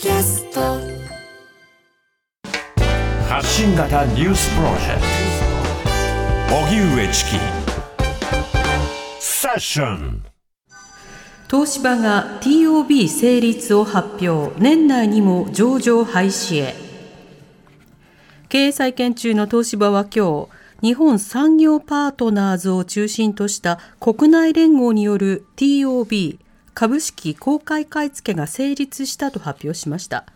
キャスト。発信型ニュースプロジェクト。荻上チキ。セッション。東芝が TOB 成立を発表。年内にも上場廃止へ。経営再建中の東芝は今日日本産業パートナーズを中心とした国内連合による TOB 株式公開買い付けが成立したと発表しました。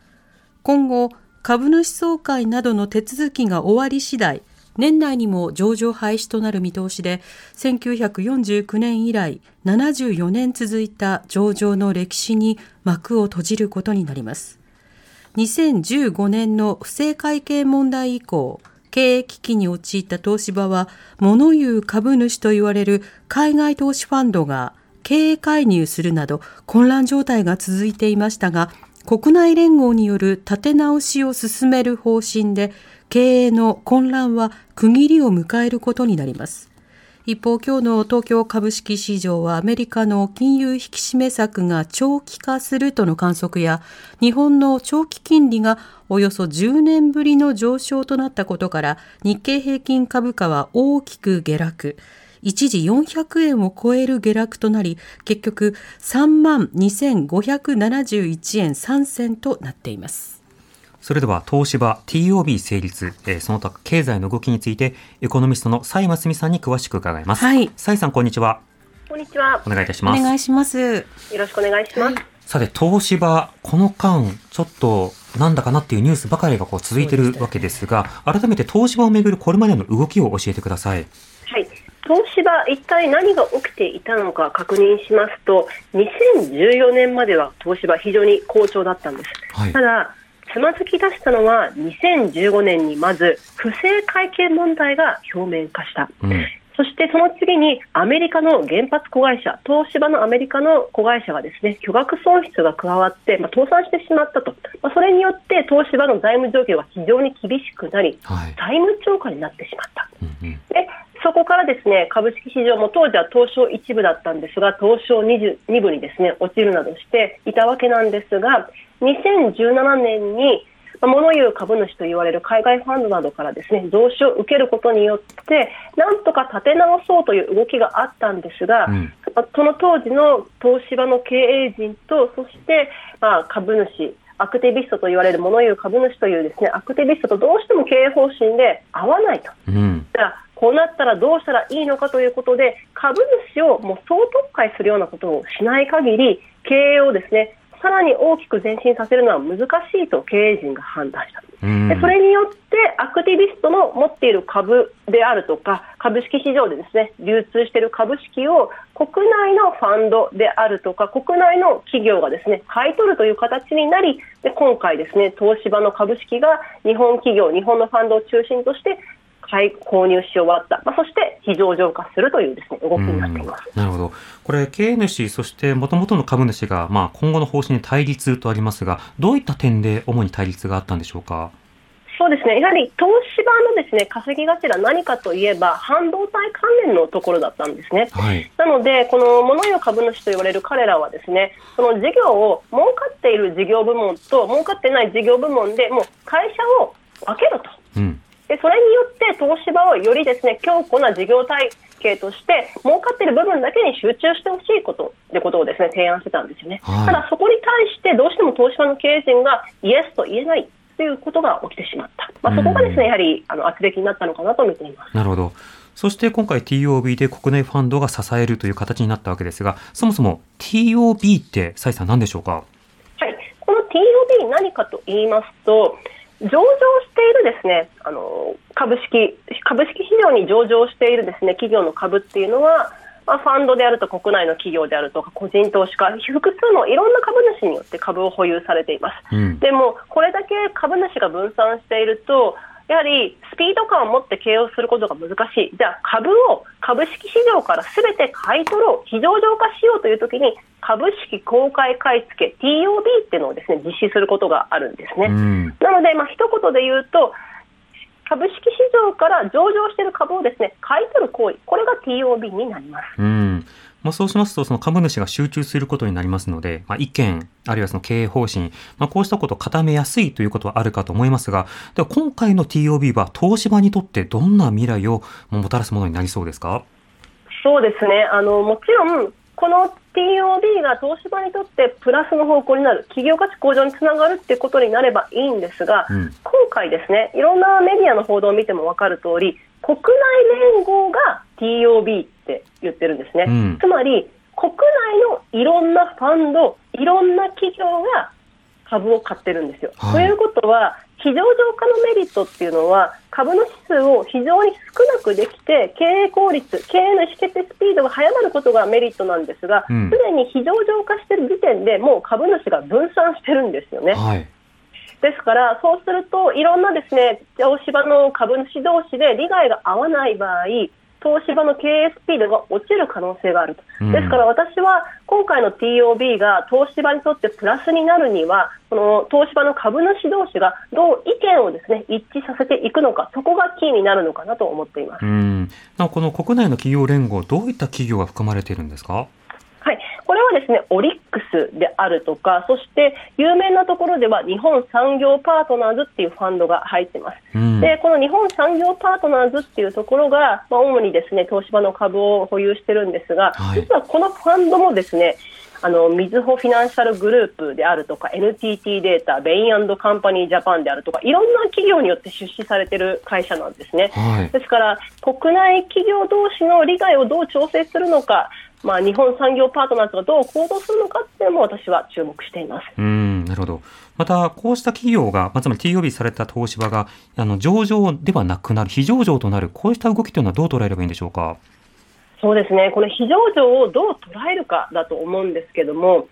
今後株主総会などの手続きが終わり次第年内にも上場廃止となる見通しで1949年以来74年続いた上場の歴史に幕を閉じることになります。2015年の不正会計問題以降経営危機に陥った東芝は物言う株主と言われる海外投資ファンドが経営介入するなど混乱状態が続いていましたが国内連合による立て直しを進める方針で経営の混乱は区切りを迎えることになります。一方今日の東京株式市場はアメリカの金融引き締め策が長期化するとの観測や日本の長期金利がおよそ10年ぶりの上昇となったことから日経平均株価は大きく下落。一時400円を超える下落となり結局3万2571円3銭となっていますそれでは東芝 TOB 成立、えー、その他経済の動きについてエコノミストの蔡真澄さんに詳しく伺います。はい。蔡さんこんにちは。こんにちは。お願いいたします。お願いします。よろしくお願いします。はい、さて東芝この間ちょっとなんだかなっていうニュースばかりがこう続いているわけですが、改めて東芝をめぐるこれまでの動きを教えてください。はい。東芝、一体何が起きていたのか確認しますと、2014年までは東芝、非常に好調だったんです。はい、ただつまずき出したのは2015年にまず不正会計問題が表面化した、うん、そしてその次にアメリカの原発子会社東芝のアメリカの子会社がですね巨額損失が加わって、まあ、倒産してしまったと、まあ、それによって東芝の財務状況が非常に厳しくなり、はい、債務超過になってしまった。うんうんでそこからですね株式市場も当時は東証1部だったんですが東証22部にですね落ちるなどしていたわけなんですが2017年に物言う株主と言われる海外ファンドなどからですね増資を受けることによってなんとか立て直そうという動きがあったんですが、うん、その当時の東芝の経営陣とそして、まあ、株主アクティビストと言われる物言う株主というですねアクティビストとどうしても経営方針で合わないと。うんじゃこうなったらどうしたらいいのかということで株主をもう総特会するようなことをしない限り経営をですねさらに大きく前進させるのは難しいと経営陣が判断した。でそれによってアクティビストの持っている株であるとか株式市場でですね流通している株式を国内のファンドであるとか国内の企業がですね買い取るという形になりで今回ですね東芝の株式が日本企業日本のファンドを中心として買い購入し終わった、まあ、そして非上場化するというです、ね、動きになっています。なるほど、これ、経営主、そしてもともとの株主が、まあ、今後の方針に対立とありますが、どういった点で主に対立があったんでしょうか？そうですね。やはり東芝のですね稼ぎ頭何かといえば半導体関連のところだったんですね、はい、なのでこの物言う株主と言われる彼らはですねその事業を儲かっている事業部門と儲かってない事業部門でもう会社を分けろと、うん、でそれによって東芝をよりですね強固な事業体系として儲かっている部分だけに集中してほしいことってことをですね提案してたんですよね、はい、ただそこに対してどうしても東芝の経営陣がイエスと言えないということが起きてしまった、まあ、そこがですねやはりあの圧力になったのかなと見ています。なるほど。そして今回 TOB で国内ファンドが支えるという形になったわけですがそもそも TOB って蔡さん何でしょうか？はい。この TOB 何かと言いますと上場しているですねあの株式株式市場に上場しているですね企業の株っていうのは、まあ、ファンドであると国内の企業であるとか個人投資家複数のいろんな株主によって株を保有されています、うん、でもこれだけ株主が分散しているとやはりスピード感を持って経営をすることが難しい、じゃあ株を株式市場からすべて買い取ろう、非上場化しようというときに、株式公開買い付け TOB っていうのをですね実施することがあるんですね。なので、まあ一言で言うと、株式市場から上場している株をですね買い取る行為、これが TOB になります。うんまあ、そうしますと、その株主が集中することになりますので、まあ、意見、あるいはその経営方針、まあ、こうしたことを固めやすいということはあるかと思いますが、では今回の TOB は東芝にとってどんな未来をもたらすものになりそうですか？そうですね。あの、もちろん、この TOB が東芝にとってプラスの方向になる、企業価値向上につながるっていうことになればいいんですが、うん、今回ですね、いろんなメディアの報道を見ても分かる通り、国内連合が TOB って言ってるんですね。うん、つまり、国内のいろんなファンド、いろんな企業が株を買ってるんですよ。はい、ということは、非常上化のメリットっていうのは、株の指数を非常に少なくできて、経営効率、経営の意思決定スピードが早まることがメリットなんですが、す、で、に非常上化している時点でもう株主が分散してるんですよね。はいですから、そうすると、いろんなですね、東芝の株主同士で利害が合わない場合、東芝の経営スピードが落ちる可能性があると、うん、ですから私は今回の TOB が東芝にとってプラスになるには、この東芝の株主同士がどう意見をですね一致させていくのか、そこがキーになるのかなと思っています。うん。なこの国内の企業連合、どういった企業が含まれているんですか？はい、これはですねオリックスであるとか、そして有名なところでは日本産業パートナーズっていうファンドが入ってます。うん、でこの日本産業パートナーズっていうところが、まあ、主にですね東芝の株を保有してるんですが、はい、実はこのファンドもですねあの、みずほフィナンシャルグループであるとか、NTT データ、ベインカンパニージャパンであるとか、いろんな企業によって出資されている会社なんですね。はい、ですから、国内企業同士の利害をどう調整するのか、まあ、日本産業パートナーズがどう行動するのかっていうのも私は注目しています。うんなるほど、またこうした企業が、まあ、つまり TOB された東芝があの上場ではなくなる、非上場となる、こうした動きというのはどう捉えればいいんでしょうか？そうですね、この非上場をどう捉えるかだと思うんですけども、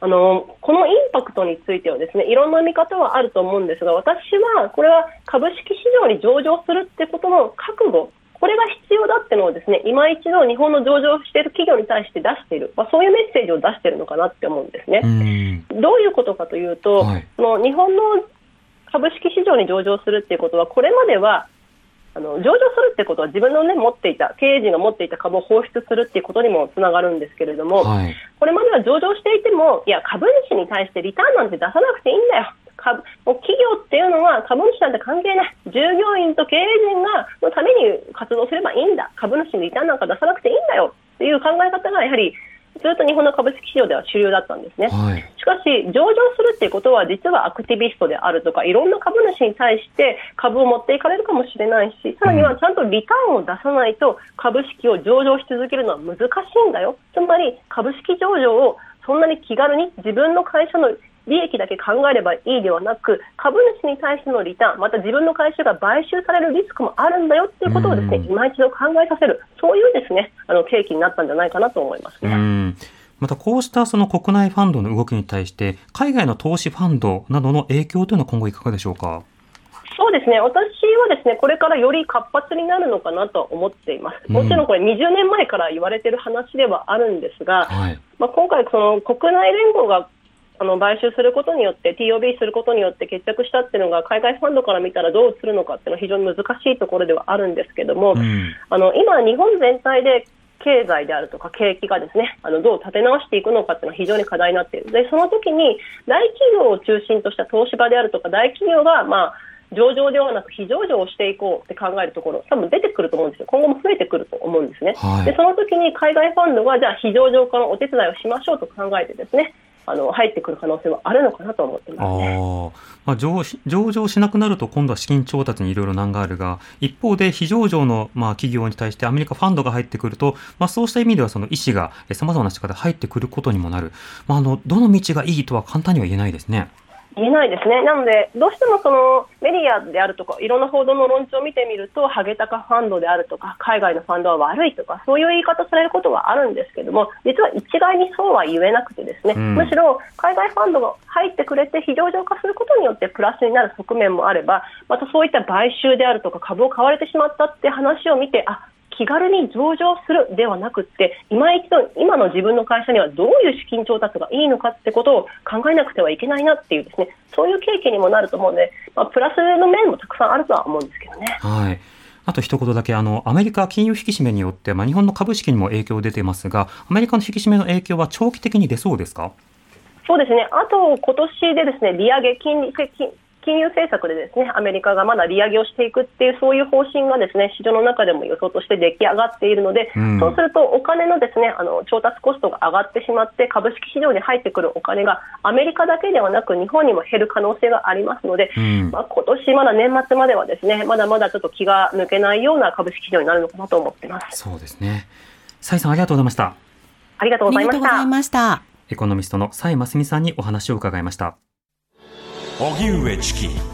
あのこのインパクトについてはですねいろんな見方はあると思うんですが私はこれは株式市場に上場するってことの覚悟これが必要だってのをですね今一度日本の上場している企業に対して出している、まあ、そういうメッセージを出しているのかなって思うんですね。どういうことかというと、はい、の日本の株式市場に上場するっていうことはこれまではあの上場するってことは自分の、ね、持っていた経営陣が持っていた株を放出するっていうことにもつながるんですけれども、はい、これまでは上場していてもいや株主に対してリターンなんて出さなくていいんだよ株企業っていうのは株主なんて関係ない。従業員と経営陣がのために活動すればいいんだ。株主にリターンなんか出さなくていいんだよ。っていう考え方がやはりずっと日本の株式市場では主流だったんですね、はい、しかし上場するっていうことは実はアクティビストであるとかいろんな株主に対して株を持っていかれるかもしれないしさらにはちゃんとリターンを出さないと株式を上場し続けるのは難しいんだよ。つまり株式上場をそんなに気軽に自分の会社の利益だけ考えればいいではなく株主に対してのリターンまた自分の会社が買収されるリスクもあるんだよということをですね今一度考えさせるそういうですねあの契機になったんじゃないかなと思います、ね、またこうしたその国内ファンドの動きに対して海外の投資ファンドなどの影響というのは今後いかがでしょうか？そうですね。私はですねこれからより活発になるのかなと思っています、もちろんこれ、20年前から言われている話ではあるんですが、はい、まあ、今回、国内連合があの買収することによって TOB することによって決着したっていうのが海外ファンドから見たらどうするのかっていうのは非常に難しいところではあるんですけども、うん、あの今、日本全体で経済であるとか景気がですねあのどう立て直していくのかっていうのは非常に課題になっている。でその時に大企業を中心とした東芝であるとか大企業がまあ上場ではなく非上場をしていこうって考えるところ多分出てくると思うんですよ。今後も増えてくると思うんですね、はい、でその時に海外ファンドがじゃあ非上場化のお手伝いをしましょうと考えてですねあの入ってくる可能性はあるのかなと思ってますね。まあ、上上場しなくなると今度は資金調達にいろいろ難があるが一方で非上場のまあ企業に対してアメリカファンドが入ってくると、まあ、そうした意味ではその意思がさまざまな仕方で入ってくることにもなる、まあ、あのどの道がいいとは簡単には言えないですね。言えないですね、なので、どうしてもそのメディアであるとか、いろんな報道の論調を見てみると、ハゲタカファンドであるとか、海外のファンドは悪いとか、そういう言い方されることはあるんですけども、実は一概にそうは言えなくて、ですね、うん、むしろ海外ファンドが入ってくれて、非上場化することによってプラスになる側面もあれば、またそういった買収であるとか、株を買われてしまったって話を見て、あ気軽に上場するではなくて今一度今の自分の会社にはどういう資金調達がいいのかってことを考えなくてはいけないなっていうですねそういう経験にもなると思うので、まあ、プラスの面もたくさんあるとは思うんですけどね。はいあと一言だけ、あの、アメリカ金融引き締めによって、まあ、日本の株式にも影響出てますが、アメリカの引き締めの影響は長期的に出そうですか？そうですね。あと、今年でですね、利上げ、金利、金融政策でですねアメリカがまだ利上げをしていくっていうそういう方針がですね市場の中でも予想として出来上がっているので、うん、そうするとお金のですねあの調達コストが上がってしまって株式市場に入ってくるお金がアメリカだけではなく日本にも減る可能性がありますので、うん、まあ、今年まだ年末まではですねまだまだちょっと気が抜けないような株式市場になるのかなと思ってます。そうですね。蔡さんありがとうございました。ありがとうございました。エコノミストの蔡真澄さんにお話を伺いました。荻上チキ。